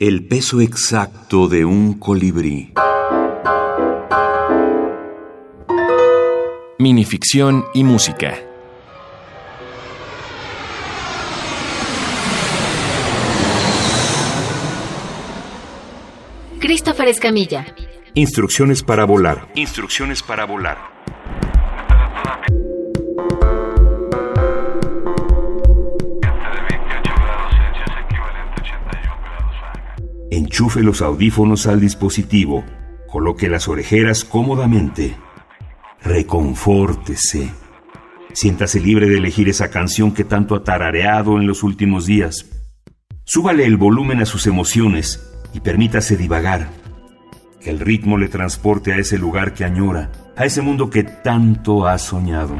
El peso exacto de un colibrí. Minificción y música. Christopher Escamilla. Instrucciones para volar. Instrucciones para volar. Enchufe los audífonos al dispositivo. Coloque las orejeras cómodamente. Reconfórtese. Siéntase libre de elegir esa canción que tanto ha tarareado en los últimos días. Súbale el volumen a sus emociones y permítase divagar. Que el ritmo le transporte a ese lugar que añora, a ese mundo que tanto ha soñado.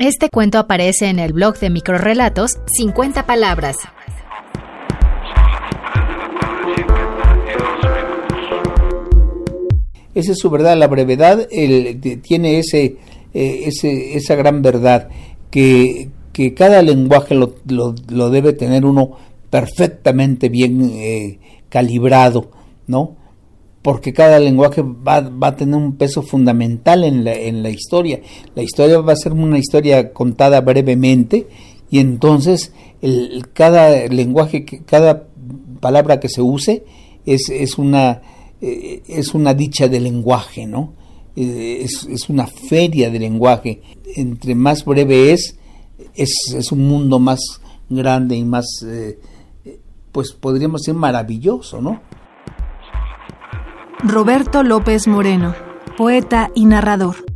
Este cuento aparece en el blog de microrelatos 50 palabras. Esa es su verdad, la brevedad tiene ese, eh, ese, esa gran verdad que, que cada lenguaje lo, debe tener uno perfectamente bien eh, calibrado, ¿no? Porque cada lenguaje va, va, a tener un peso fundamental en la, en la historia. La historia va a ser una historia contada brevemente y entonces el, cada lenguaje, cada palabra que se use es, es, una, eh, es una dicha de lenguaje, ¿no? Eh, es, una feria de lenguaje. Entre más breve es, es, es un mundo más grande y más, eh, pues podríamos decir maravilloso, ¿no? Roberto López Moreno, poeta y narrador.